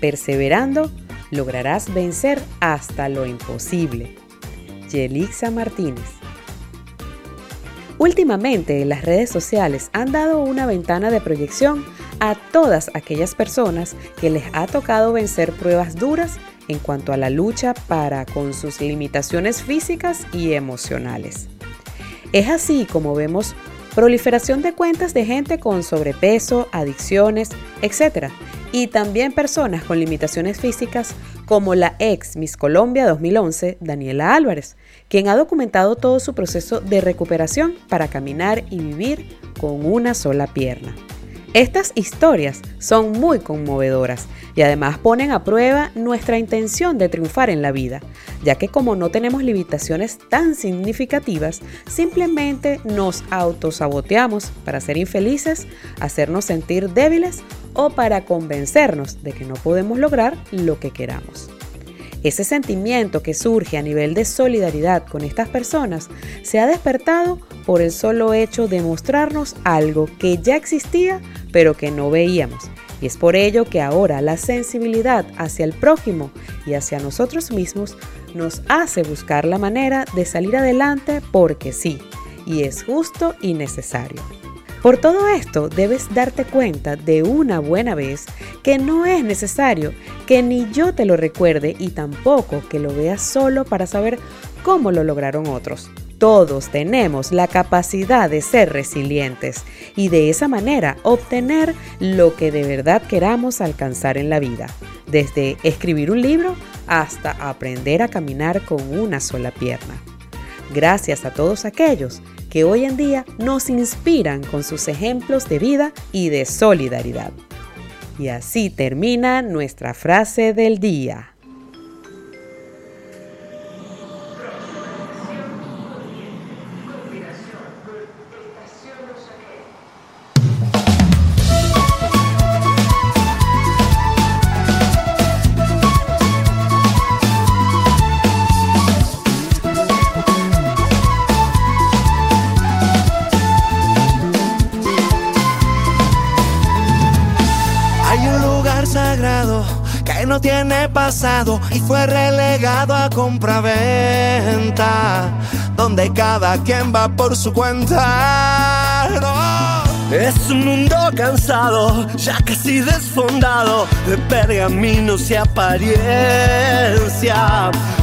Perseverando, lograrás vencer hasta lo imposible. Yelixa Martínez. Últimamente las redes sociales han dado una ventana de proyección a todas aquellas personas que les ha tocado vencer pruebas duras en cuanto a la lucha para con sus limitaciones físicas y emocionales. Es así como vemos proliferación de cuentas de gente con sobrepeso, adicciones, etc., y también personas con limitaciones físicas como la ex Miss Colombia 2011, Daniela Álvarez, quien ha documentado todo su proceso de recuperación para caminar y vivir con una sola pierna. Estas historias son muy conmovedoras y además ponen a prueba nuestra intención de triunfar en la vida, ya que como no tenemos limitaciones tan significativas, simplemente nos autosaboteamos para ser infelices, hacernos sentir débiles o para convencernos de que no podemos lograr lo que queramos. Ese sentimiento que surge a nivel de solidaridad con estas personas se ha despertado por el solo hecho de mostrarnos algo que ya existía pero que no veíamos. Y es por ello que ahora la sensibilidad hacia el prójimo y hacia nosotros mismos nos hace buscar la manera de salir adelante porque sí, y es justo y necesario. Por todo esto debes darte cuenta de una buena vez que no es necesario que ni yo te lo recuerde y tampoco que lo veas solo para saber cómo lo lograron otros. Todos tenemos la capacidad de ser resilientes y de esa manera obtener lo que de verdad queramos alcanzar en la vida, desde escribir un libro hasta aprender a caminar con una sola pierna. Gracias a todos aquellos que hoy en día nos inspiran con sus ejemplos de vida y de solidaridad. Y así termina nuestra frase del día. Tiene pasado y fue relegado a compraventa, donde cada quien va por su cuenta. Es un mundo cansado, ya casi desfondado, de pergaminos y apariencia,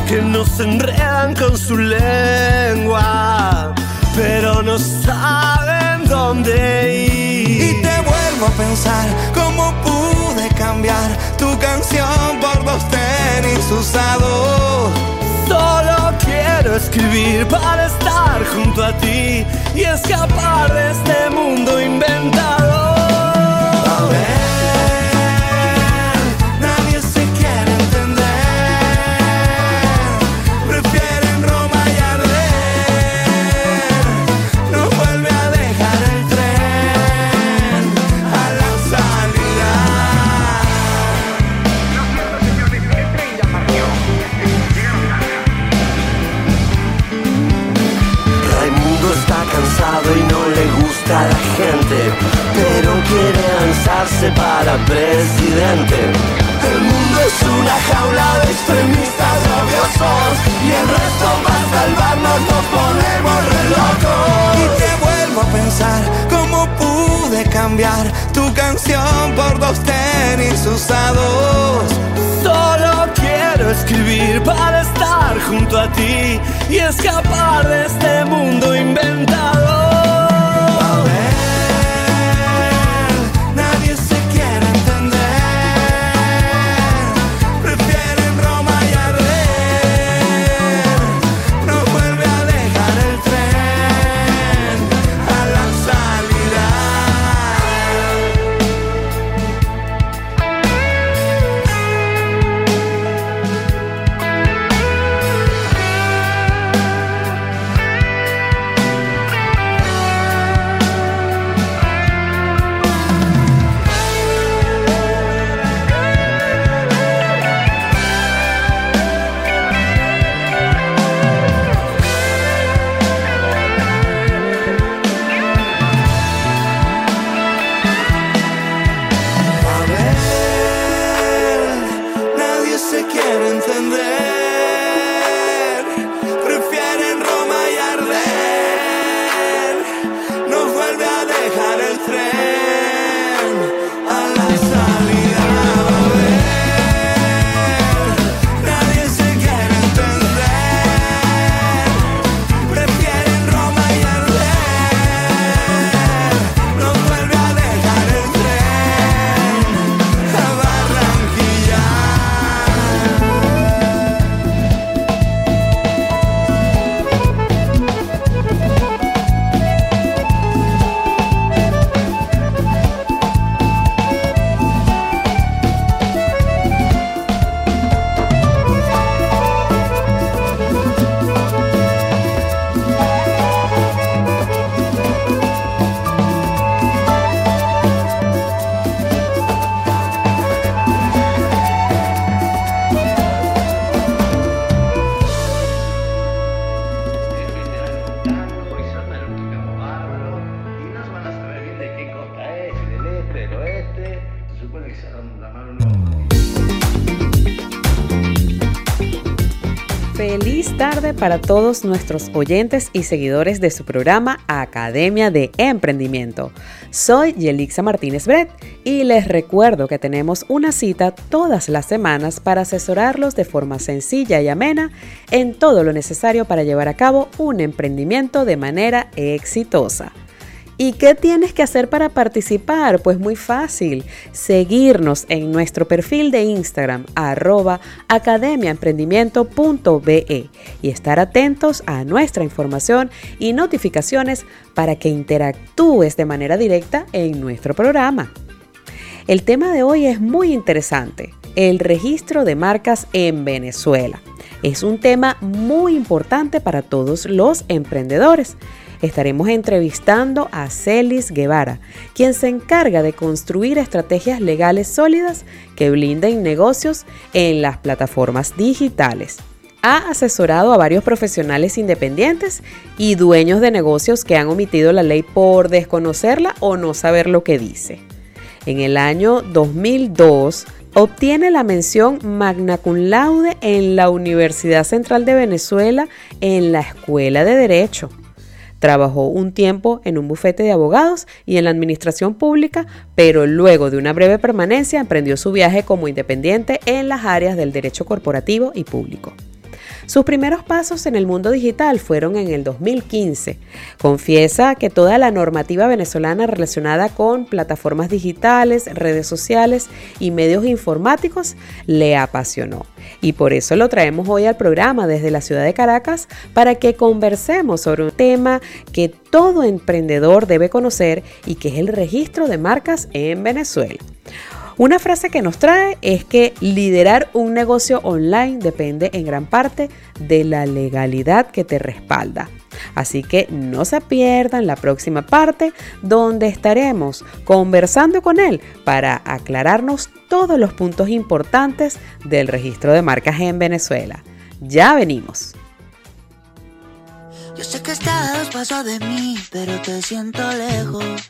que nos enredan con su lengua, pero no saben dónde ir. Vuelvo a pensar cómo pude cambiar tu canción por dos tenis usados. Solo quiero escribir para estar junto a ti y escapar de este mundo inventado. Y no le gusta a la gente, pero quiere lanzarse para presidente. El mundo es una jaula de extremistas rabiosos y el resto va a salvarnos, nos ponemos re locos. Y te vuelvo a pensar cómo pude cambiar tu canción por dos tenis usados. Escribir para estar junto a ti y escapar de este mundo inventado. Para todos nuestros oyentes y seguidores de su programa Academia de Emprendimiento. Soy Yelixa Martínez Bret y les recuerdo que tenemos una cita todas las semanas para asesorarlos de forma sencilla y amena en todo lo necesario para llevar a cabo un emprendimiento de manera exitosa. ¿Y qué tienes que hacer para participar? Pues muy fácil, seguirnos en nuestro perfil de Instagram arroba academiaemprendimiento.be y estar atentos a nuestra información y notificaciones para que interactúes de manera directa en nuestro programa. El tema de hoy es muy interesante, el registro de marcas en Venezuela. Es un tema muy importante para todos los emprendedores. Estaremos entrevistando a Celis Guevara, quien se encarga de construir estrategias legales sólidas que blinden negocios en las plataformas digitales. Ha asesorado a varios profesionales independientes y dueños de negocios que han omitido la ley por desconocerla o no saber lo que dice. En el año 2002 obtiene la mención magna cum laude en la Universidad Central de Venezuela en la Escuela de Derecho. Trabajó un tiempo en un bufete de abogados y en la administración pública, pero luego de una breve permanencia emprendió su viaje como independiente en las áreas del derecho corporativo y público. Sus primeros pasos en el mundo digital fueron en el 2015. Confiesa que toda la normativa venezolana relacionada con plataformas digitales, redes sociales y medios informáticos le apasionó. Y por eso lo traemos hoy al programa desde la ciudad de Caracas para que conversemos sobre un tema que todo emprendedor debe conocer y que es el registro de marcas en Venezuela. Una frase que nos trae es que liderar un negocio online depende en gran parte de la legalidad que te respalda. Así que no se pierdan la próxima parte donde estaremos conversando con él para aclararnos todos los puntos importantes del registro de marcas en Venezuela. Ya venimos. Yo sé que estás pasos de mí, pero te siento lejos.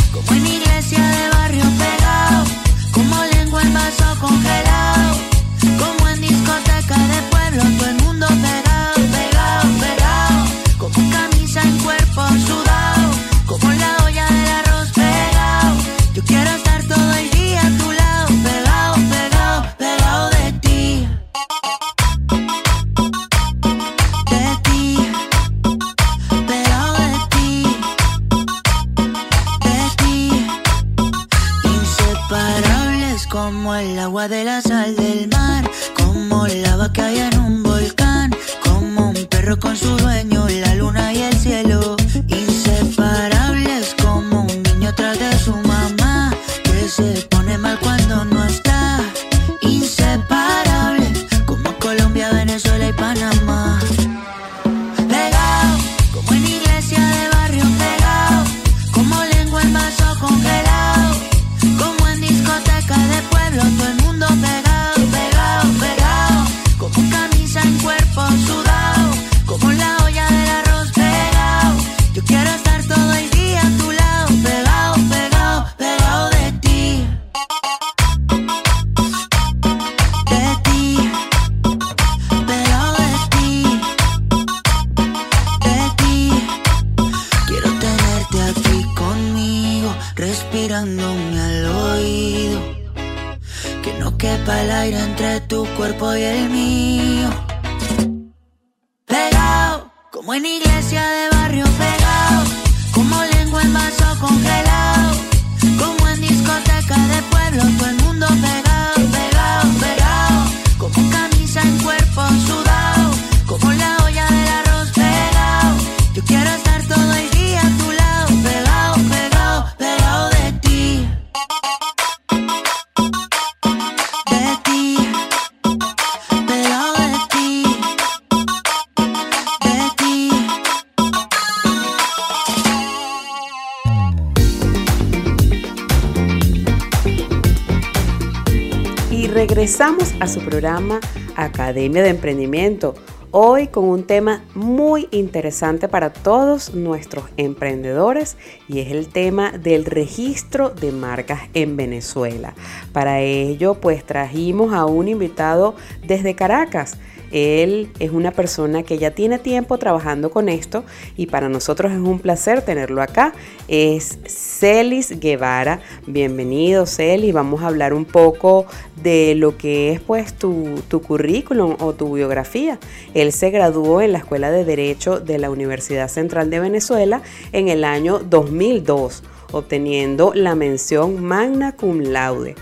Su programa Academia de Emprendimiento. Hoy con un tema muy interesante para todos nuestros emprendedores y es el tema del registro de marcas en Venezuela. Para ello pues trajimos a un invitado desde Caracas. Él es una persona que ya tiene tiempo trabajando con esto y para nosotros es un placer tenerlo acá. Es Celis Guevara. Bienvenido Celis. Vamos a hablar un poco de lo que es pues tu, tu currículum o tu biografía. Él se graduó en la Escuela de Derecho de la Universidad Central de Venezuela en el año 2002, obteniendo la mención magna cum laude.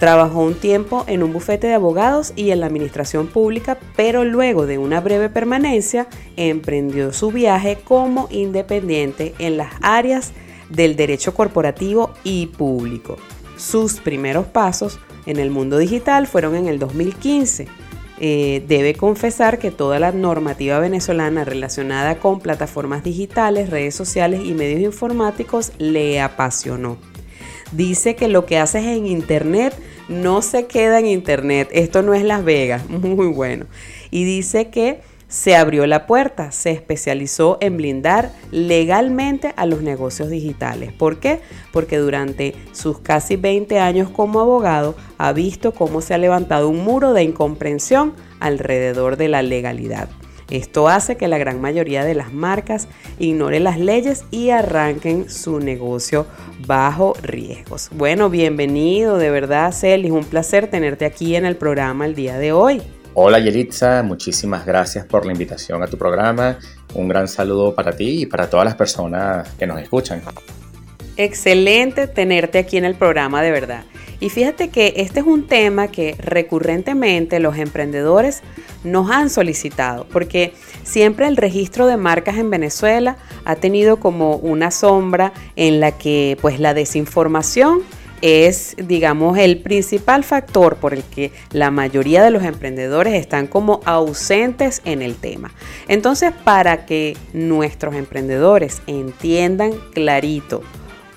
Trabajó un tiempo en un bufete de abogados y en la administración pública, pero luego de una breve permanencia emprendió su viaje como independiente en las áreas del derecho corporativo y público. Sus primeros pasos en el mundo digital fueron en el 2015. Eh, debe confesar que toda la normativa venezolana relacionada con plataformas digitales, redes sociales y medios informáticos le apasionó. Dice que lo que haces en Internet no se queda en Internet. Esto no es Las Vegas. Muy bueno. Y dice que se abrió la puerta, se especializó en blindar legalmente a los negocios digitales. ¿Por qué? Porque durante sus casi 20 años como abogado ha visto cómo se ha levantado un muro de incomprensión alrededor de la legalidad. Esto hace que la gran mayoría de las marcas ignoren las leyes y arranquen su negocio bajo riesgos. Bueno, bienvenido, de verdad, Celis, un placer tenerte aquí en el programa el día de hoy. Hola Yeritza, muchísimas gracias por la invitación a tu programa. Un gran saludo para ti y para todas las personas que nos escuchan. Excelente tenerte aquí en el programa, de verdad. Y fíjate que este es un tema que recurrentemente los emprendedores nos han solicitado, porque siempre el registro de marcas en Venezuela ha tenido como una sombra en la que pues la desinformación es, digamos, el principal factor por el que la mayoría de los emprendedores están como ausentes en el tema. Entonces, para que nuestros emprendedores entiendan clarito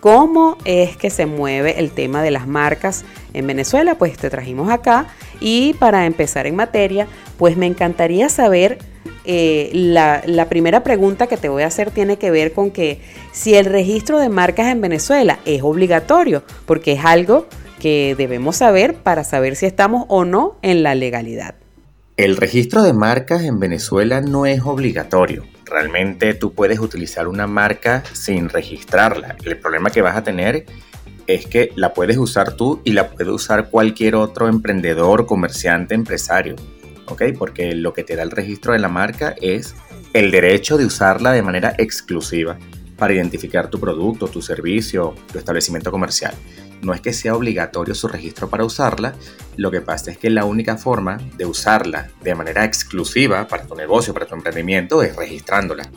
cómo es que se mueve el tema de las marcas en Venezuela, pues te trajimos acá y para empezar en materia, pues me encantaría saber eh, la, la, primera pregunta que te voy a hacer tiene que ver con que si el registro de marcas en Venezuela es obligatorio, porque es algo que debemos saber para saber si estamos o no en la legalidad. El registro de marcas en Venezuela no es obligatorio. Realmente tú puedes utilizar una marca sin registrarla. El problema que vas a tener es que la puedes usar tú y la puede usar cualquier otro emprendedor, comerciante, empresario. ¿Ok? Porque lo que te da el registro de la marca es el derecho de usarla de manera exclusiva para identificar tu producto, tu servicio, tu establecimiento comercial. No es que sea obligatorio su registro para usarla, lo que pasa es que la única forma de usarla de manera exclusiva para tu negocio, para tu emprendimiento, es registrándola.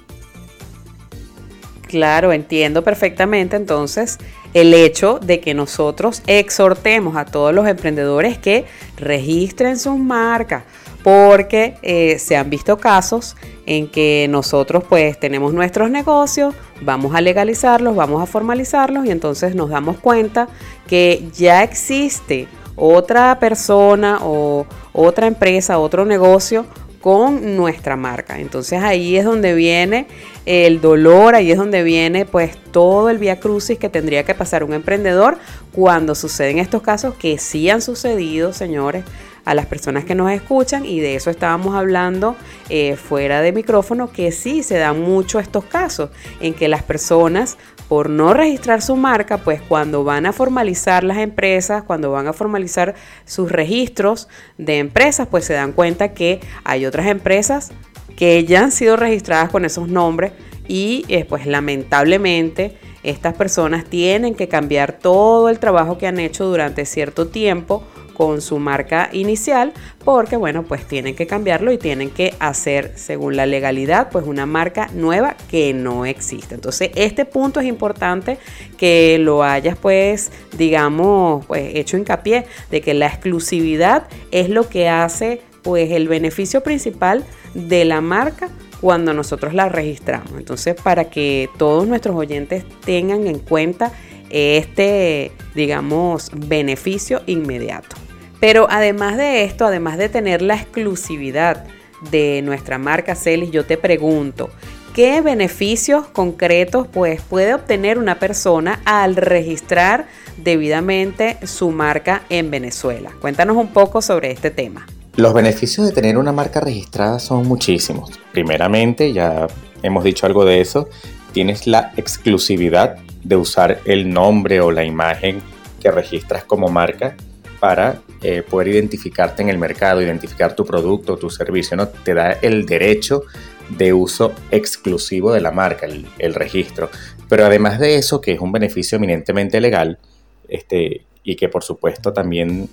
Claro, entiendo perfectamente entonces el hecho de que nosotros exhortemos a todos los emprendedores que registren sus marcas, porque eh, se han visto casos en que nosotros pues tenemos nuestros negocios, vamos a legalizarlos, vamos a formalizarlos y entonces nos damos cuenta que ya existe otra persona o otra empresa, otro negocio con nuestra marca. Entonces ahí es donde viene el dolor, ahí es donde viene pues todo el vía crucis que tendría que pasar un emprendedor cuando suceden estos casos que sí han sucedido, señores a las personas que nos escuchan y de eso estábamos hablando eh, fuera de micrófono, que sí se dan mucho estos casos en que las personas por no registrar su marca, pues cuando van a formalizar las empresas, cuando van a formalizar sus registros de empresas, pues se dan cuenta que hay otras empresas que ya han sido registradas con esos nombres y eh, pues lamentablemente estas personas tienen que cambiar todo el trabajo que han hecho durante cierto tiempo con su marca inicial porque bueno pues tienen que cambiarlo y tienen que hacer según la legalidad pues una marca nueva que no existe entonces este punto es importante que lo hayas pues digamos pues hecho hincapié de que la exclusividad es lo que hace pues el beneficio principal de la marca cuando nosotros la registramos. Entonces, para que todos nuestros oyentes tengan en cuenta este, digamos, beneficio inmediato. Pero además de esto, además de tener la exclusividad de nuestra marca Celis, yo te pregunto, ¿qué beneficios concretos pues, puede obtener una persona al registrar debidamente su marca en Venezuela? Cuéntanos un poco sobre este tema. Los beneficios de tener una marca registrada son muchísimos. Primeramente, ya hemos dicho algo de eso, tienes la exclusividad de usar el nombre o la imagen que registras como marca para eh, poder identificarte en el mercado, identificar tu producto, tu servicio, ¿no? Te da el derecho de uso exclusivo de la marca, el, registro. Pero además de eso, que es un beneficio eminentemente legal, este, y que por supuesto también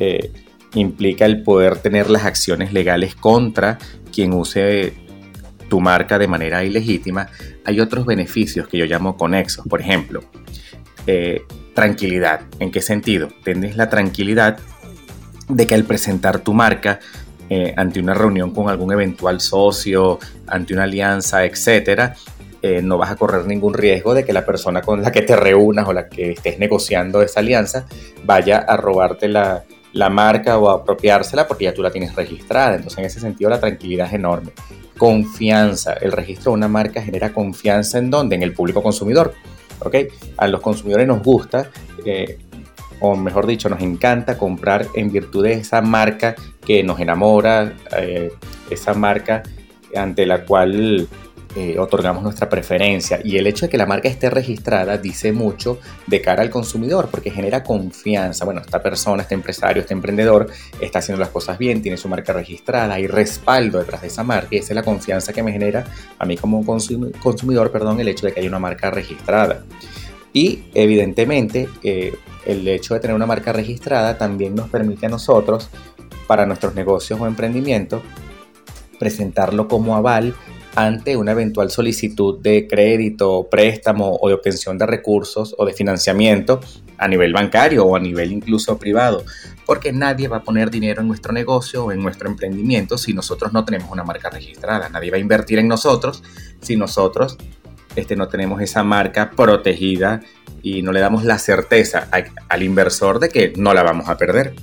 eh, implica el poder tener las acciones legales contra quien use tu marca de manera ilegítima, hay otros beneficios que yo llamo conexos. Por ejemplo, eh, tranquilidad. ¿En qué sentido? Tienes la tranquilidad de que al presentar tu marca eh, ante una reunión con algún eventual socio, ante una alianza, etcétera, eh, no vas a correr ningún riesgo de que la persona con la que te reúnas o la que estés negociando esa alianza vaya a robarte la, la marca o a apropiársela porque ya tú la tienes registrada. Entonces, en ese sentido, la tranquilidad es enorme. Confianza. El registro de una marca genera confianza en dónde? En el público consumidor. ¿ok? A los consumidores nos gusta, eh, o mejor dicho, nos encanta comprar en virtud de esa marca que nos enamora, eh, esa marca ante la cual eh, otorgamos nuestra preferencia. Y el hecho de que la marca esté registrada dice mucho de cara al consumidor porque genera confianza. Bueno, esta persona, este empresario, este emprendedor está haciendo las cosas bien, tiene su marca registrada, hay respaldo detrás de esa marca y esa es la confianza que me genera a mí como consumidor, perdón, el hecho de que haya una marca registrada. Y evidentemente eh, el hecho de tener una marca registrada también nos permite a nosotros, para nuestros negocios o emprendimientos, presentarlo como aval ante una eventual solicitud de crédito, préstamo o de obtención de recursos o de financiamiento a nivel bancario o a nivel incluso privado, porque nadie va a poner dinero en nuestro negocio o en nuestro emprendimiento si nosotros no tenemos una marca registrada. Nadie va a invertir en nosotros si nosotros este, no tenemos esa marca protegida y no le damos la certeza al inversor de que no la vamos a perder.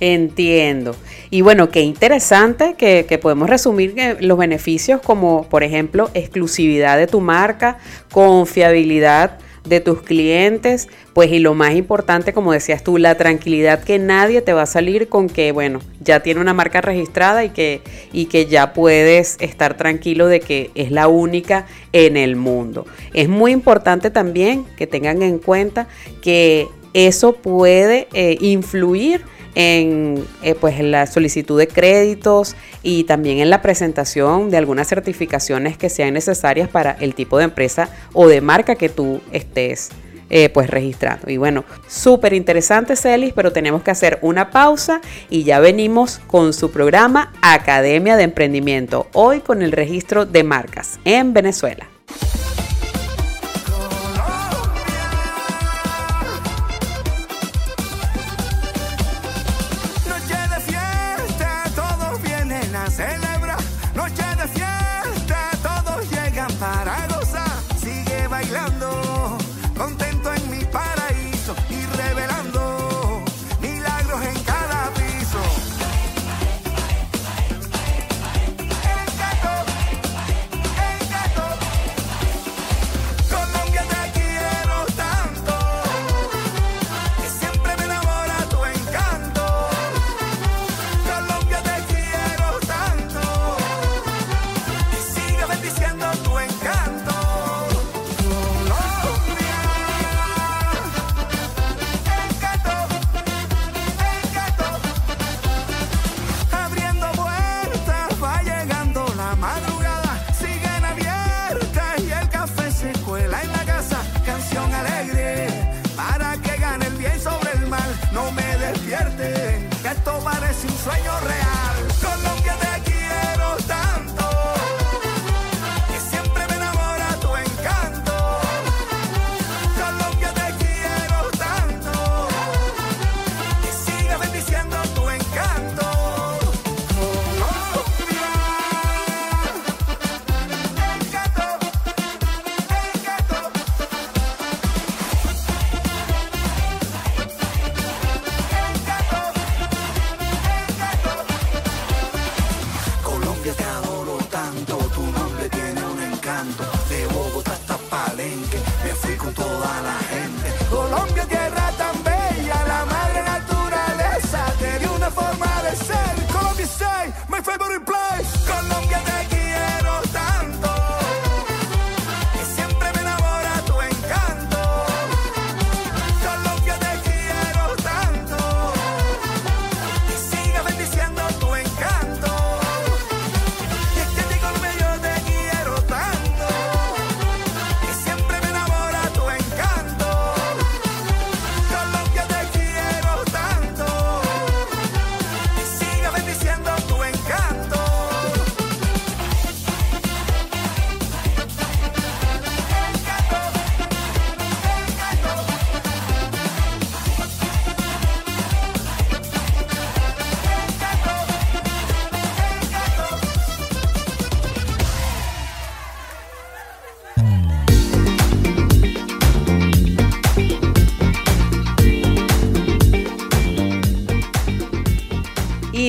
Entiendo. Y bueno, qué interesante que, que, podemos resumir los beneficios como, por ejemplo, exclusividad de tu marca, confiabilidad de tus clientes, pues y lo más importante, como decías tú, la tranquilidad que nadie te va a salir con que, bueno, ya tiene una marca registrada y que, y que ya puedes estar tranquilo de que es la única en el mundo. Es muy importante también que tengan en cuenta que eso puede eh, influir en, eh, pues, la solicitud de créditos y también en la presentación de algunas certificaciones que sean necesarias para el tipo de empresa o de marca que tú estés eh, pues registrando. Y bueno, súper interesante Celis, pero tenemos que hacer una pausa y ya venimos con su programa Academia de Emprendimiento, hoy con el registro de marcas en Venezuela.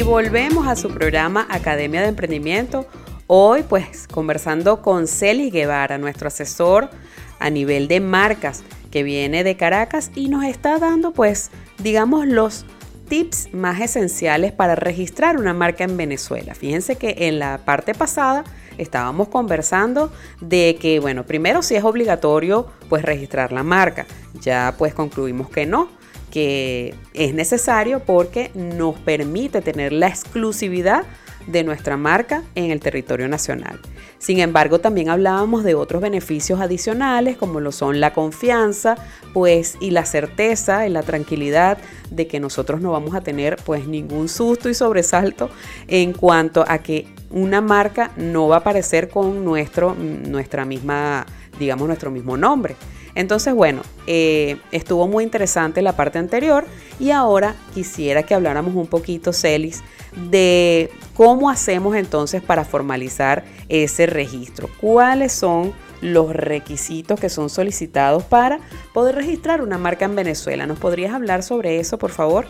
Volvemos a su programa Academia de Emprendimiento. Hoy pues conversando con Celis Guevara, nuestro asesor a nivel de marcas que viene de Caracas y nos está dando pues digamos los tips más esenciales para registrar una marca en Venezuela. Fíjense que en la parte pasada estábamos conversando de que, bueno, primero si es obligatorio pues registrar la marca. Ya pues concluimos que no, que es necesario porque nos permite tener la exclusividad de nuestra marca en el territorio nacional. Sin embargo, también hablábamos de otros beneficios adicionales como lo son la confianza, pues y la certeza y la tranquilidad de que nosotros no vamos a tener pues ningún susto y sobresalto en cuanto a que una marca no va a aparecer con nuestro, nuestra misma, digamos, nuestro mismo nombre. Entonces, bueno, eh, estuvo muy interesante la parte anterior y ahora quisiera que habláramos un poquito, Celis, de cómo hacemos entonces para formalizar ese registro. ¿Cuáles son los requisitos que son solicitados para poder registrar una marca en Venezuela? ¿Nos podrías hablar sobre eso, por favor?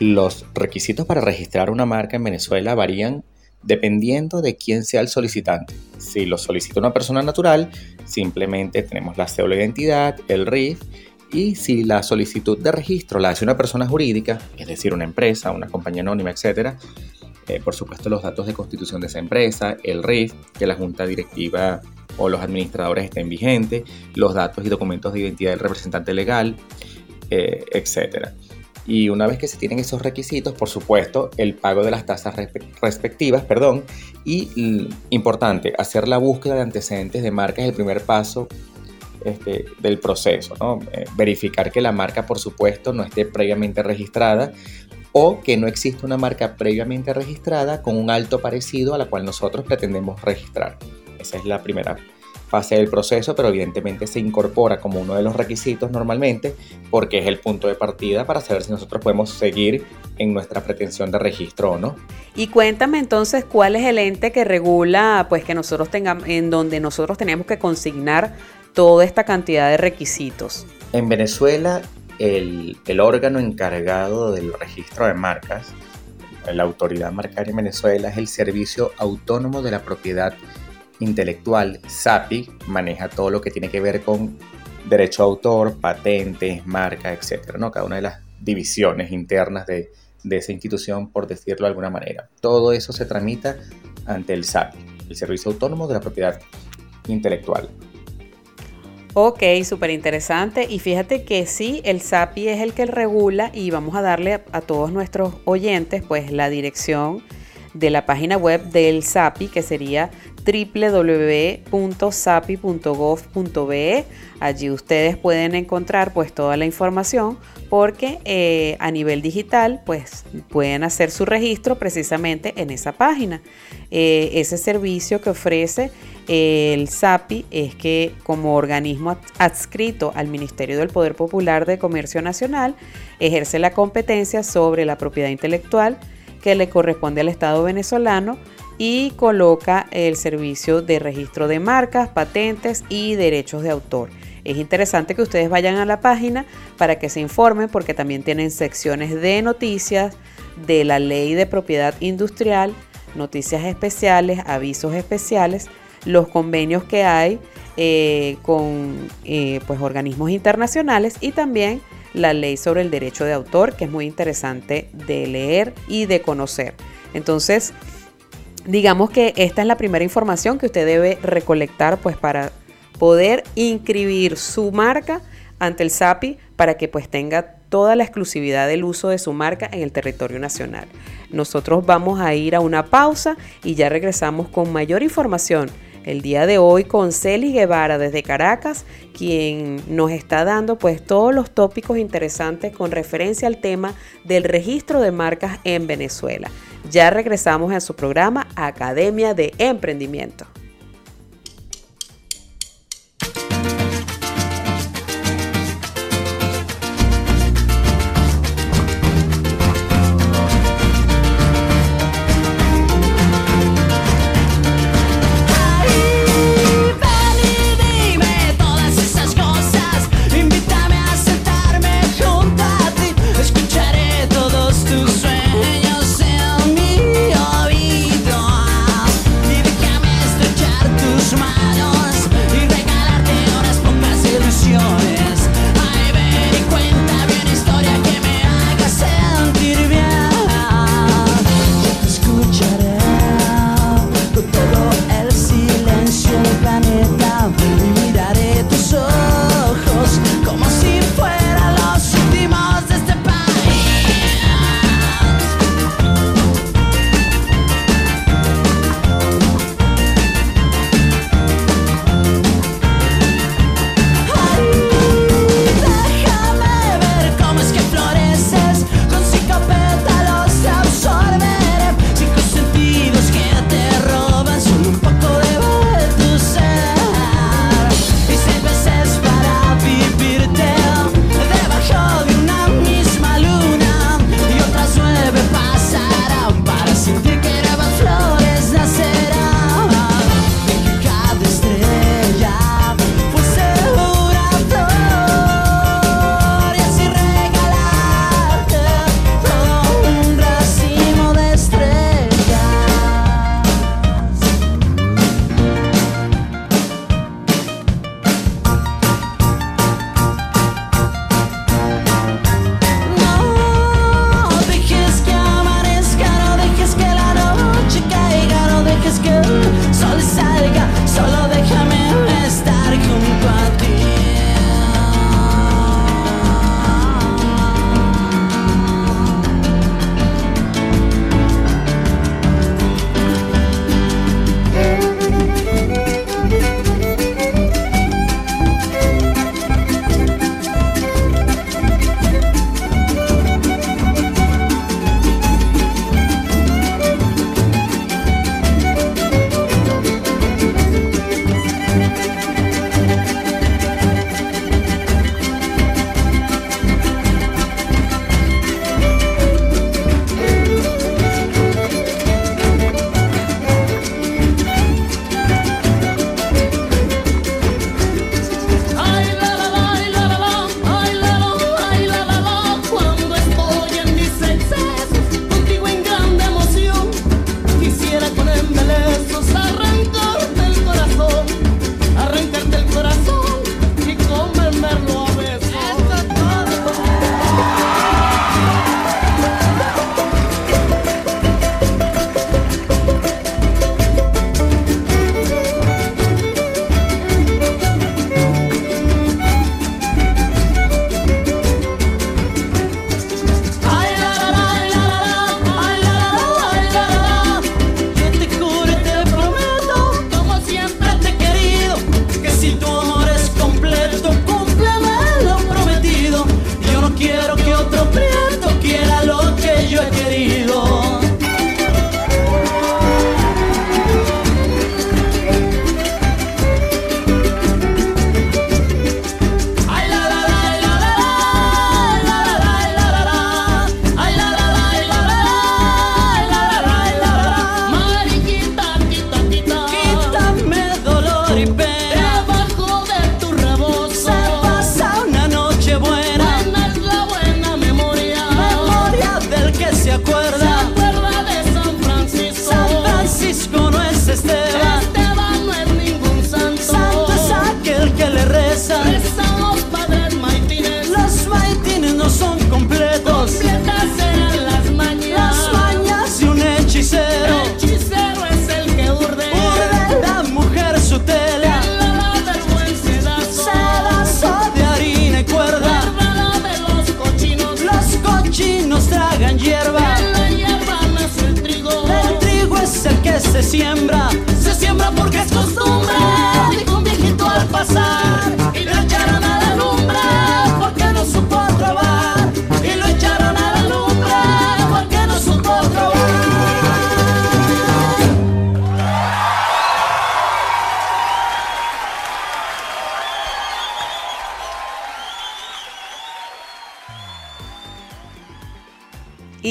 Los requisitos para registrar una marca en Venezuela varían dependiendo de quién sea el solicitante. Si lo solicita una persona natural, simplemente tenemos la cédula de identidad, el RIF, y si la solicitud de registro la hace una persona jurídica, es decir, una empresa, una compañía anónima, etc., eh, por supuesto los datos de constitución de esa empresa, el RIF, que la junta directiva o los administradores estén vigentes, los datos y documentos de identidad del representante legal, eh, etc. Y una vez que se tienen esos requisitos, por supuesto, el pago de las tasas respectivas, perdón, y importante, hacer la búsqueda de antecedentes de marca es el primer paso este, del proceso, ¿no? Eh, verificar que la marca, por supuesto, no esté previamente registrada o que no exista una marca previamente registrada con un alto parecido a la cual nosotros pretendemos registrar. Esa es la primera fase del proceso, pero evidentemente se incorpora como uno de los requisitos normalmente porque es el punto de partida para saber si nosotros podemos seguir en nuestra pretensión de registro o no. Y cuéntame entonces cuál es el ente que regula, pues que nosotros tengamos, en donde nosotros tenemos que consignar toda esta cantidad de requisitos. En Venezuela, el, el órgano encargado del registro de marcas, la autoridad marcaria en Venezuela, es el Servicio Autónomo de la Propiedad intelectual, SAPI, maneja todo lo que tiene que ver con derecho a autor, patentes, marca, etc. ¿no? Cada una de las divisiones internas de, de esa institución, por decirlo de alguna manera. Todo eso se tramita ante el SAPI, el Servicio Autónomo de la Propiedad Intelectual. Ok, súper interesante. Y fíjate que sí, el SAPI es el que regula y vamos a darle a, a todos nuestros oyentes pues la dirección de la página web del SAPI que sería www.sapi.gov.be. Allí ustedes pueden encontrar pues toda la información porque eh, a nivel digital pues pueden hacer su registro precisamente en esa página. Eh, ese servicio que ofrece el SAPI es que como organismo adscrito al Ministerio del Poder Popular de Comercio Nacional ejerce la competencia sobre la propiedad intelectual que le corresponde al Estado venezolano y coloca el servicio de registro de marcas, patentes y derechos de autor. Es interesante que ustedes vayan a la página para que se informen porque también tienen secciones de noticias, de la ley de propiedad industrial, noticias especiales, avisos especiales, los convenios que hay eh, con eh, pues, organismos internacionales y también la ley sobre el derecho de autor, que es muy interesante de leer y de conocer. Entonces, digamos que esta es la primera información que usted debe recolectar pues para poder inscribir su marca ante el SAPI para que pues tenga toda la exclusividad del uso de su marca en el territorio nacional. Nosotros vamos a ir a una pausa y ya regresamos con mayor información el día de hoy con Celi Guevara desde Caracas, quien nos está dando pues todos los tópicos interesantes con referencia al tema del registro de marcas en Venezuela. Ya regresamos a su programa Academia de Emprendimiento. Siembra,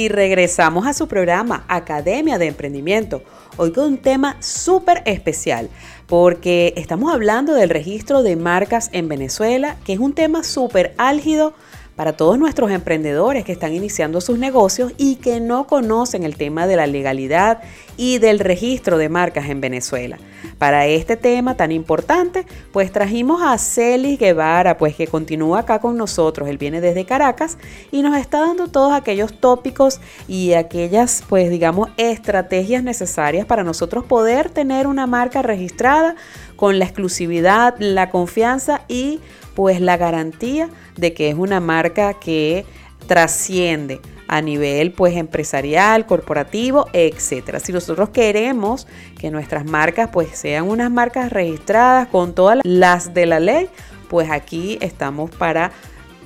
Y regresamos a su programa Academia de Emprendimiento, hoy con un tema súper especial, porque estamos hablando del registro de marcas en Venezuela, que es un tema súper álgido para todos nuestros emprendedores que están iniciando sus negocios y que no conocen el tema de la legalidad y del registro de marcas en Venezuela. Para este tema tan importante, pues trajimos a Celis Guevara, pues que continúa acá con nosotros. Él viene desde Caracas y nos está dando todos aquellos tópicos y aquellas, pues digamos, estrategias necesarias para nosotros poder tener una marca registrada con la exclusividad, la confianza y pues la garantía de que es una marca que trasciende a nivel pues empresarial, corporativo, etcétera. Si nosotros queremos que nuestras marcas pues sean unas marcas registradas con todas las de la ley, pues aquí estamos para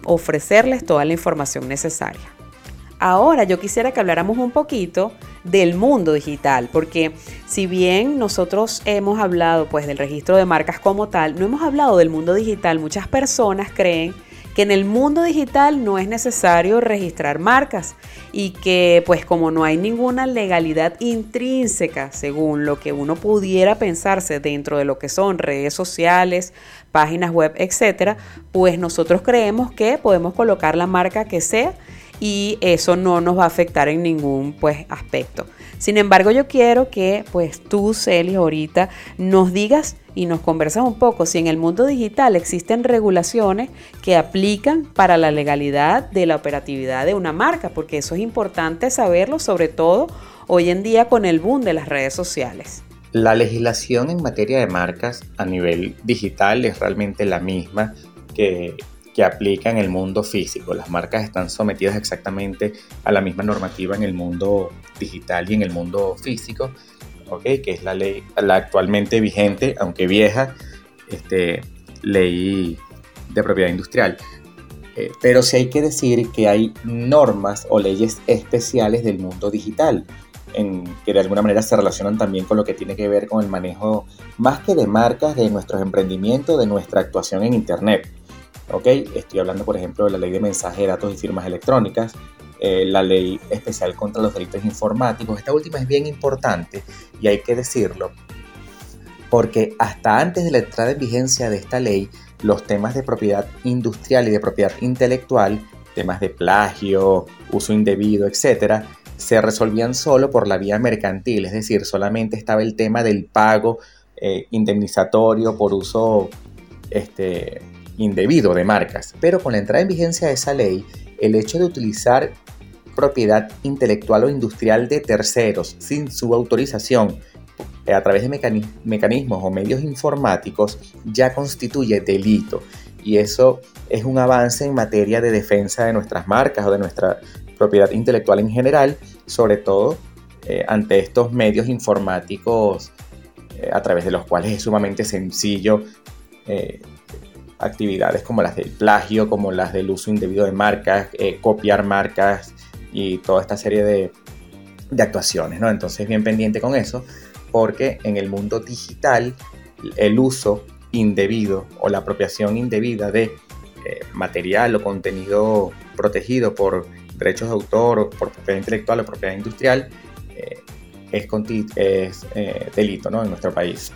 ofrecerles toda la información necesaria. Ahora yo quisiera que habláramos un poquito del mundo digital, porque si bien nosotros hemos hablado pues del registro de marcas como tal, no hemos hablado del mundo digital. Muchas personas creen que en el mundo digital no es necesario registrar marcas y que pues como no hay ninguna legalidad intrínseca según lo que uno pudiera pensarse dentro de lo que son redes sociales, páginas web, etcétera, pues nosotros creemos que podemos colocar la marca que sea y eso no nos va a afectar en ningún pues aspecto. Sin embargo, yo quiero que pues tú, Celis, ahorita nos digas y nos conversas un poco si en el mundo digital existen regulaciones que aplican para la legalidad de la operatividad de una marca, porque eso es importante saberlo, sobre todo hoy en día con el boom de las redes sociales. La legislación en materia de marcas a nivel digital es realmente la misma que que aplica en el mundo físico. Las marcas están sometidas exactamente a la misma normativa en el mundo digital y en el mundo físico, ¿okay? que es la ley, la actualmente vigente, aunque vieja, este, ley de propiedad industrial. Eh, pero sí hay que decir que hay normas o leyes especiales del mundo digital, en, que de alguna manera se relacionan también con lo que tiene que ver con el manejo, más que de marcas, de nuestros emprendimientos, de nuestra actuación en Internet. ¿Ok? Estoy hablando, por ejemplo, de la ley de mensaje de datos y firmas electrónicas, eh, la ley especial contra los delitos informáticos. Esta última es bien importante y hay que decirlo, porque hasta antes de la entrada en vigencia de esta ley, los temas de propiedad industrial y de propiedad intelectual, temas de plagio, uso indebido, etcétera, se resolvían solo por la vía mercantil, es decir, solamente estaba el tema del pago eh, indemnizatorio por uso este, indebido de marcas. Pero con la entrada en vigencia de esa ley, el hecho de utilizar propiedad intelectual o industrial de terceros sin su autorización eh, a través de mecanismos o medios informáticos ya constituye delito. Y eso es un avance en materia de defensa de nuestras marcas o de nuestra propiedad intelectual en general, sobre todo eh, ante estos medios informáticos eh, a través de los cuales es sumamente sencillo actividades como las del plagio, como las del uso indebido de marcas, eh, copiar marcas y toda esta serie de, actuaciones, ¿no? Entonces bien pendiente con eso, porque en el mundo digital el uso indebido o la apropiación indebida de eh, material o contenido protegido por derechos de autor o por propiedad intelectual o propiedad industrial eh, es, es delito ¿no? en nuestro país.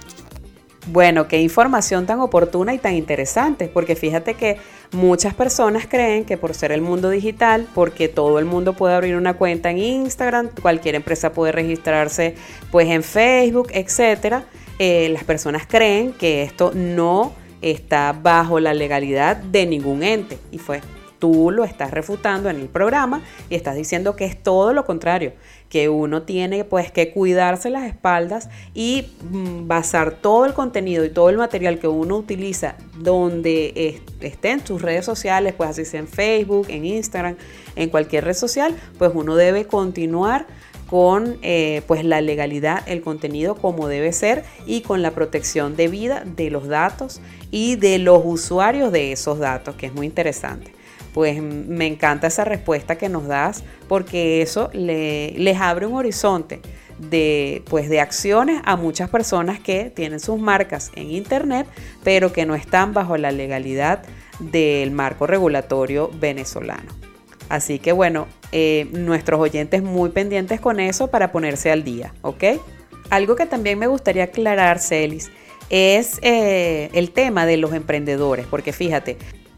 Bueno, qué información tan oportuna y tan interesante, porque fíjate que muchas personas creen que por ser el mundo digital, porque todo el mundo puede abrir una cuenta en Instagram, cualquier empresa puede registrarse pues en Facebook, etcétera, eh, las personas creen que esto no está bajo la legalidad de ningún ente. Y fue tú lo estás refutando en el programa y estás diciendo que es todo lo contrario, que uno tiene pues que cuidarse las espaldas y mm, basar todo el contenido y todo el material que uno utiliza donde esté en sus redes sociales, pues así sea en Facebook, en Instagram, en cualquier red social, pues uno debe continuar con eh, pues la legalidad, el contenido como debe ser y con la protección debida de los datos y de los usuarios de esos datos, que es muy interesante. Pues me encanta esa respuesta que nos das porque eso les abre un horizonte de, pues, de acciones a muchas personas que tienen sus marcas en Internet, pero que no están bajo la legalidad del marco regulatorio venezolano. Así que bueno, eh, nuestros oyentes muy pendientes con eso para ponerse al día, ¿ok? Algo que también me gustaría aclarar, Celis, es eh, el tema de los emprendedores, porque fíjate,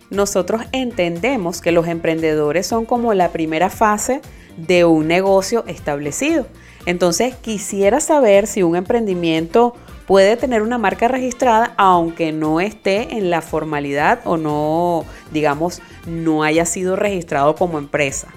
nosotros entendemos que los emprendedores son como la primera fase de un negocio establecido. Entonces quisiera saber si un emprendimiento puede tener una marca registrada aunque no esté en la formalidad o no, digamos, no haya sido registrado como empresa.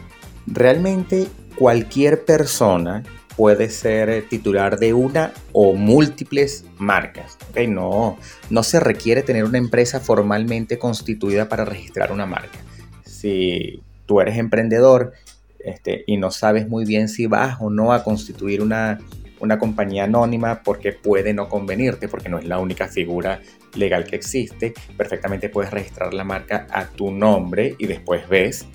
Realmente cualquier persona puede ser titular de una o múltiples marcas. No, no se requiere tener una empresa formalmente constituida para registrar una marca. Si tú eres emprendedor este, y no sabes muy bien si vas o no a constituir una, una compañía anónima porque puede no convenirte, porque no es la única figura legal que existe, perfectamente puedes registrar la marca a tu nombre y después ves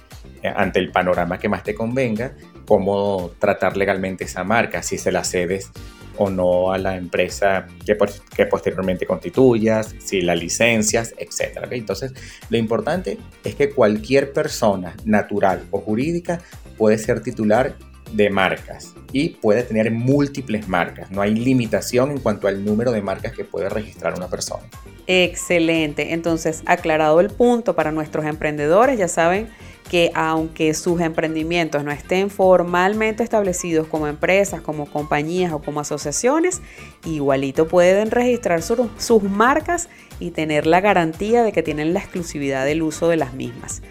eh, ante el panorama que más te convenga cómo tratar legalmente esa marca, si se la cedes o no a la empresa que, posteriormente constituyas, si la licencias, etc. Entonces, lo importante es que cualquier persona natural o jurídica puede ser titular de marcas y puede tener múltiples marcas. No hay limitación en cuanto al número de marcas que puede registrar una persona. Excelente. Entonces, aclarado el punto para nuestros emprendedores, ya saben que aunque sus emprendimientos no estén formalmente establecidos como empresas, como compañías o como asociaciones, igualito pueden registrar sus marcas y tener la garantía de que tienen la exclusividad del uso de las mismas.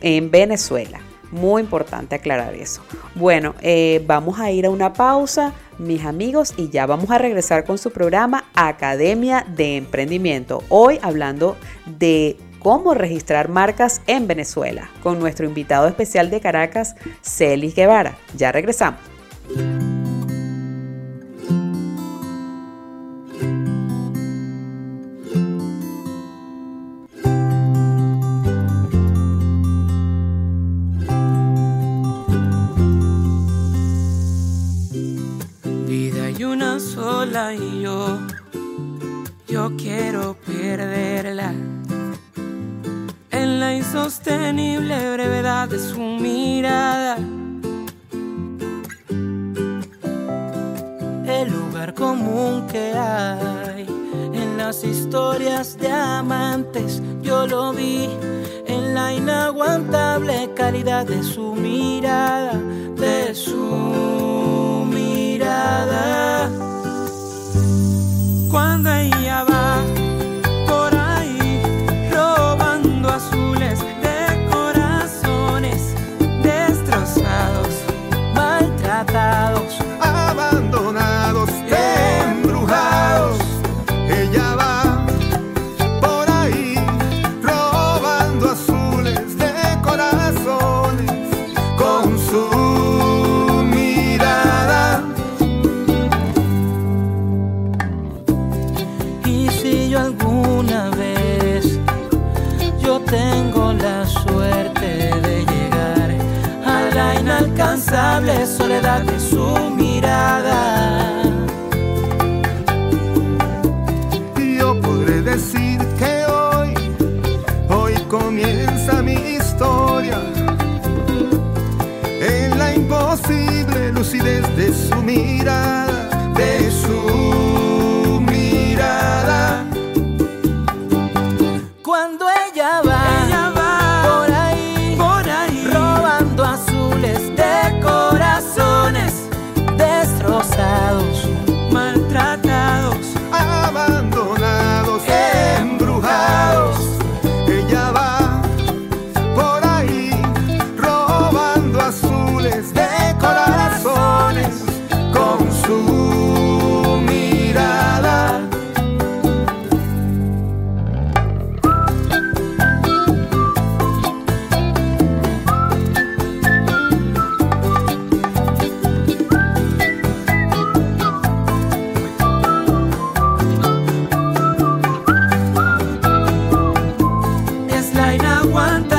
En Venezuela. Muy importante aclarar eso. Bueno, eh, vamos a ir a una pausa, mis amigos, y ya vamos a regresar con su programa Academia de Emprendimiento. Hoy hablando de cómo registrar marcas en Venezuela con nuestro invitado especial de Caracas, Celis Guevara. Ya regresamos. y yo, yo quiero perderla en la insostenible brevedad de su mirada. El lugar común que hay en las historias de amantes, yo lo vi en la inaguantable calidad de su mirada, de su mirada cuando ella va aguanta.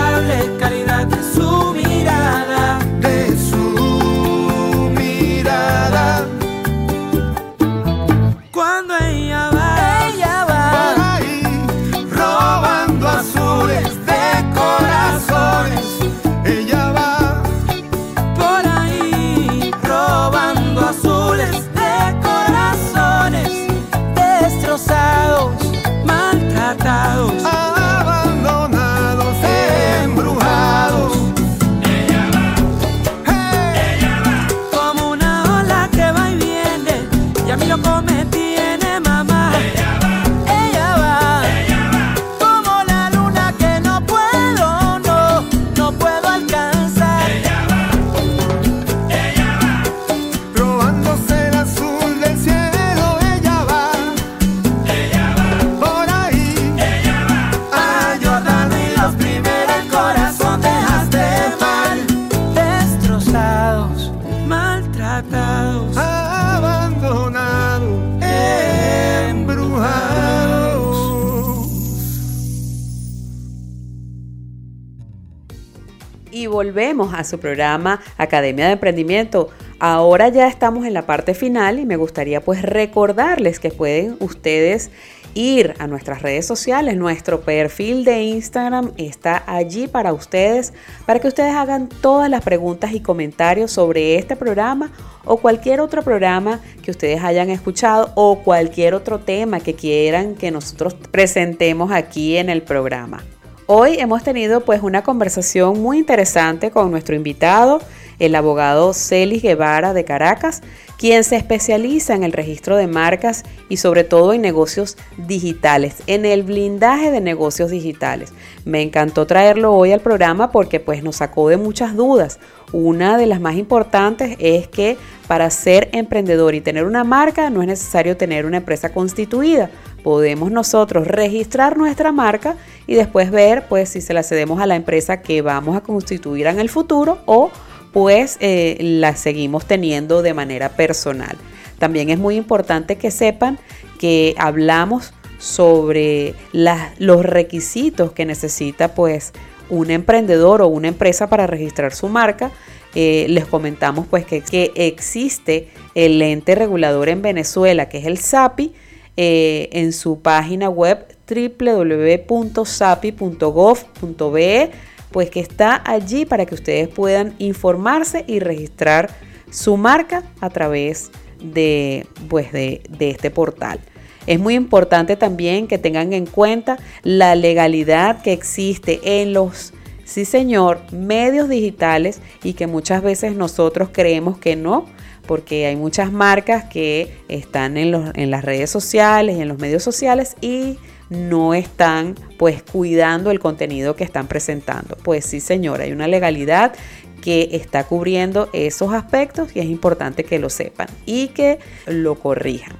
Programa Academia de Emprendimiento. Ahora ya estamos en la parte final y me gustaría pues recordarles que pueden ustedes ir a nuestras redes sociales. Nuestro perfil de Instagram está allí para ustedes, para que ustedes hagan todas las preguntas y comentarios sobre este programa o cualquier otro programa que ustedes hayan escuchado o cualquier otro tema que quieran que nosotros presentemos aquí en el programa. Hoy hemos tenido pues una conversación muy interesante con nuestro invitado, el abogado Celis Guevara de Caracas, quien se especializa en el registro de marcas y sobre todo en negocios digitales, en el blindaje de negocios digitales. Me encantó traerlo hoy al programa porque pues nos sacó de muchas dudas. Una de las más importantes es que para ser emprendedor y tener una marca no es necesario tener una empresa constituida. Podemos nosotros registrar nuestra marca y después ver pues si se la cedemos a la empresa que vamos a constituir en el futuro o pues eh, la seguimos teniendo de manera personal. También es muy importante que sepan que hablamos sobre las- los requisitos que necesita pues un emprendedor o una empresa para registrar su marca. Eh, les comentamos pues que, que existe el ente regulador en Venezuela que es el SAPI eh, en su página web www.sapi.gov.be pues que está allí para que ustedes puedan informarse y registrar su marca a través de, pues de, de este portal. Es muy importante también que tengan en cuenta la legalidad que existe en los, sí señor, medios digitales y que muchas veces nosotros creemos que no, porque hay muchas marcas que están en, los, en las redes sociales en los medios sociales y no están pues cuidando el contenido que están presentando. Pues sí, señor, hay una legalidad que está cubriendo esos aspectos y es importante que lo sepan y que lo corrijan.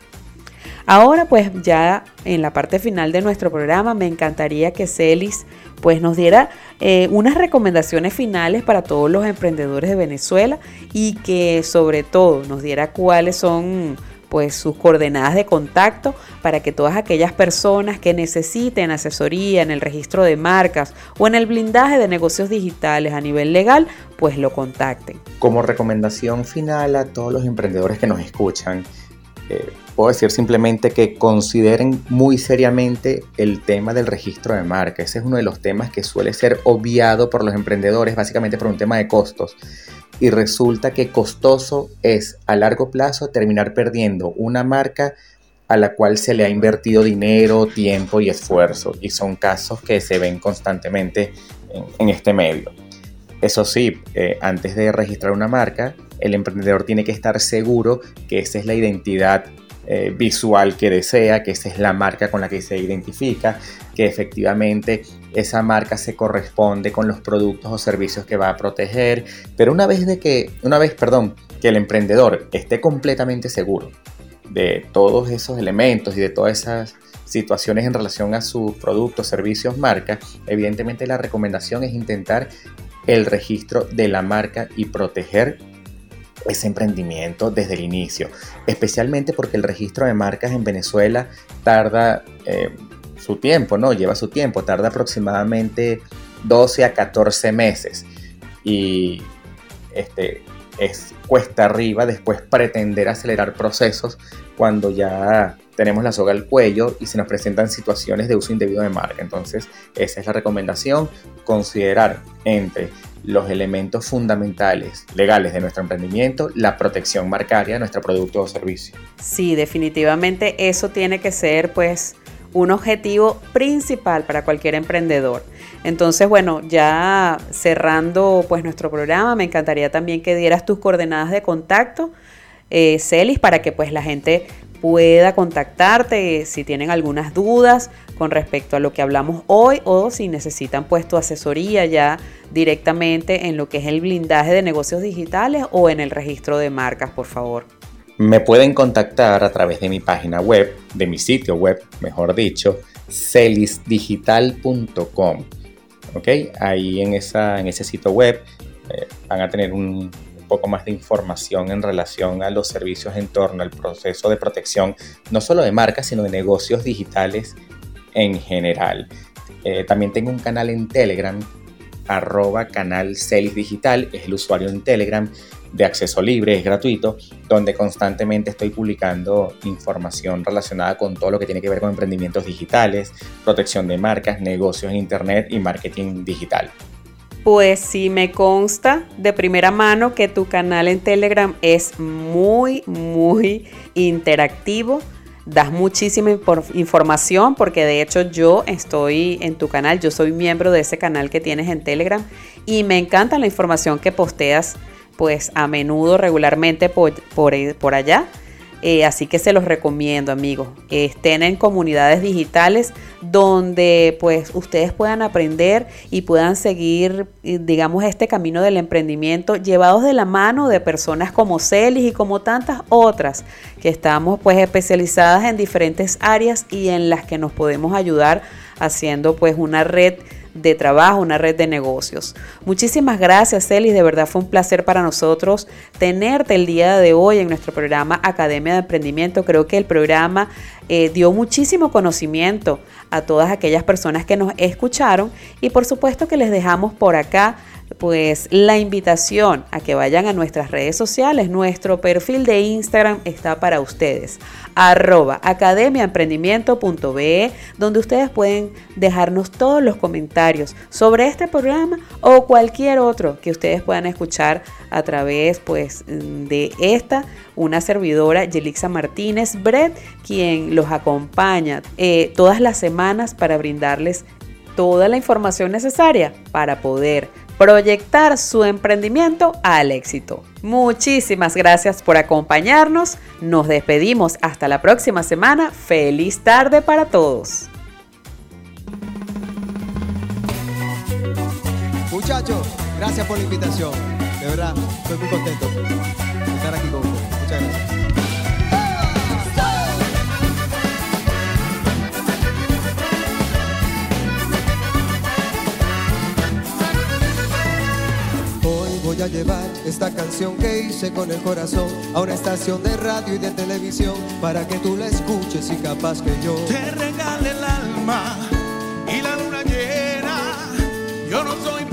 Ahora pues ya en la parte final de nuestro programa me encantaría que Celis pues nos diera eh, unas recomendaciones finales para todos los emprendedores de Venezuela y que sobre todo nos diera cuáles son pues sus coordenadas de contacto para que todas aquellas personas que necesiten asesoría en el registro de marcas o en el blindaje de negocios digitales a nivel legal, pues lo contacten. Como recomendación final a todos los emprendedores que nos escuchan, eh, puedo decir simplemente que consideren muy seriamente el tema del registro de marca. Ese es uno de los temas que suele ser obviado por los emprendedores, básicamente por un tema de costos. Y resulta que costoso es a largo plazo terminar perdiendo una marca a la cual se le ha invertido dinero, tiempo y esfuerzo. Y son casos que se ven constantemente en, en este medio. Eso sí, eh, antes de registrar una marca, el emprendedor tiene que estar seguro que esa es la identidad eh, visual que desea, que esa es la marca con la que se identifica, que efectivamente esa marca se corresponde con los productos o servicios que va a proteger. Pero una vez de que, una vez, perdón, que el emprendedor esté completamente seguro de todos esos elementos y de todas esas situaciones en relación a sus productos, servicios, marca, evidentemente la recomendación es intentar el registro de la marca y proteger ese emprendimiento desde el inicio, especialmente porque el registro de marcas en Venezuela tarda eh, su tiempo, ¿no? Lleva su tiempo, tarda aproximadamente 12 a 14 meses y este, es cuesta arriba después pretender acelerar procesos cuando ya tenemos la soga al cuello y se nos presentan situaciones de uso indebido de marca. Entonces, esa es la recomendación, considerar entre los elementos fundamentales legales de nuestro emprendimiento, la protección marcaria de nuestro producto o servicio. Sí, definitivamente eso tiene que ser pues un objetivo principal para cualquier emprendedor. Entonces, bueno, ya cerrando pues nuestro programa, me encantaría también que dieras tus coordenadas de contacto, eh, Celis, para que pues la gente pueda contactarte si tienen algunas dudas con respecto a lo que hablamos hoy o si necesitan pues tu asesoría ya directamente en lo que es el blindaje de negocios digitales o en el registro de marcas, por favor. Me pueden contactar a través de mi página web, de mi sitio web, mejor dicho, celisdigital.com. ¿Ok? Ahí en, esa, en ese sitio web eh, van a tener un, poco más de información en relación a los servicios en torno al proceso de protección, no solo de marcas, sino de negocios digitales en general. Eh, también tengo un canal en Telegram, arroba canal Celis Digital, es el usuario en Telegram de acceso libre, es gratuito, donde constantemente estoy publicando información relacionada con todo lo que tiene que ver con emprendimientos digitales, protección de marcas, negocios en Internet y marketing digital. Pues sí, me consta de primera mano que tu canal en Telegram es muy, muy interactivo. Das muchísima información porque de hecho yo estoy en tu canal, yo soy miembro de ese canal que tienes en Telegram y me encanta la información que posteas pues a menudo, regularmente por, por allá. Eh, así que se los recomiendo, amigos. estén en comunidades digitales donde pues ustedes puedan aprender y puedan seguir, eh, digamos, este camino del emprendimiento llevados de la mano de personas como Celis y como tantas otras que estamos pues especializadas en diferentes áreas y en las que nos podemos ayudar haciendo pues una red de trabajo, una red de negocios. Muchísimas gracias, Celis. De verdad fue un placer para nosotros tenerte el día de hoy en nuestro programa Academia de Emprendimiento. Creo que el programa eh, dio muchísimo conocimiento a todas aquellas personas que nos escucharon y por supuesto que les dejamos por acá pues la invitación a que vayan a nuestras redes sociales. Nuestro perfil de Instagram está para ustedes arroba academiaemprendimiento.be, donde ustedes pueden dejarnos todos los comentarios sobre este programa o cualquier otro que ustedes puedan escuchar a través pues de esta, una servidora, Yelixa Martínez Brett, quien los acompaña eh, todas las semanas para brindarles toda la información necesaria para poder proyectar su emprendimiento al éxito. Muchísimas gracias por acompañarnos. Nos despedimos hasta la próxima semana. Feliz tarde para todos. Muchachos, gracias por la invitación. De verdad, estoy muy contento de estar aquí con voy a llevar esta canción que hice con el corazón a una estación de radio y de televisión para que tú la escuches y capaz que yo te regale el alma y la luna llena. Yo no soy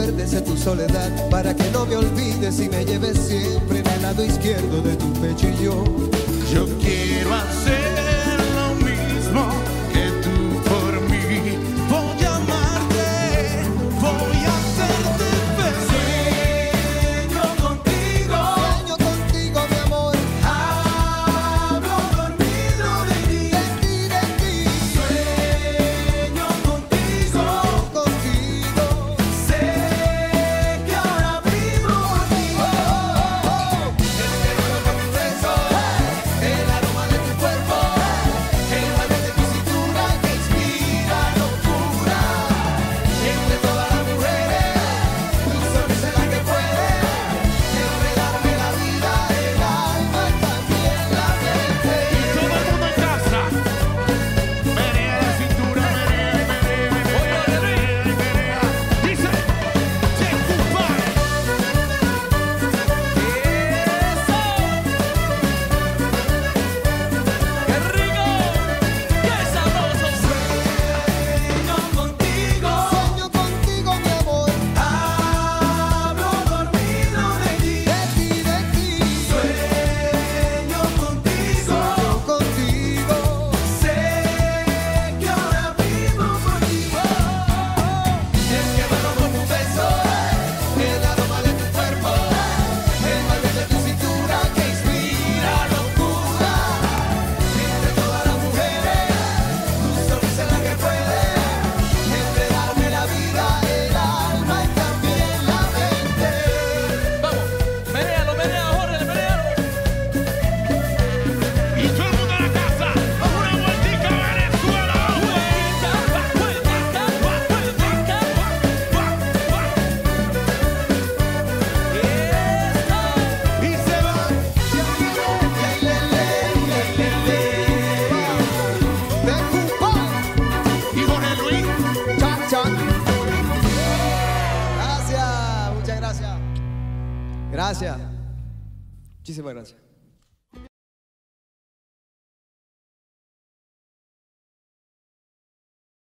recuerdes tu soledad, para que no me olvides y me lleves siempre en el lado izquierdo de tu pecho yo. Yo quiero hacer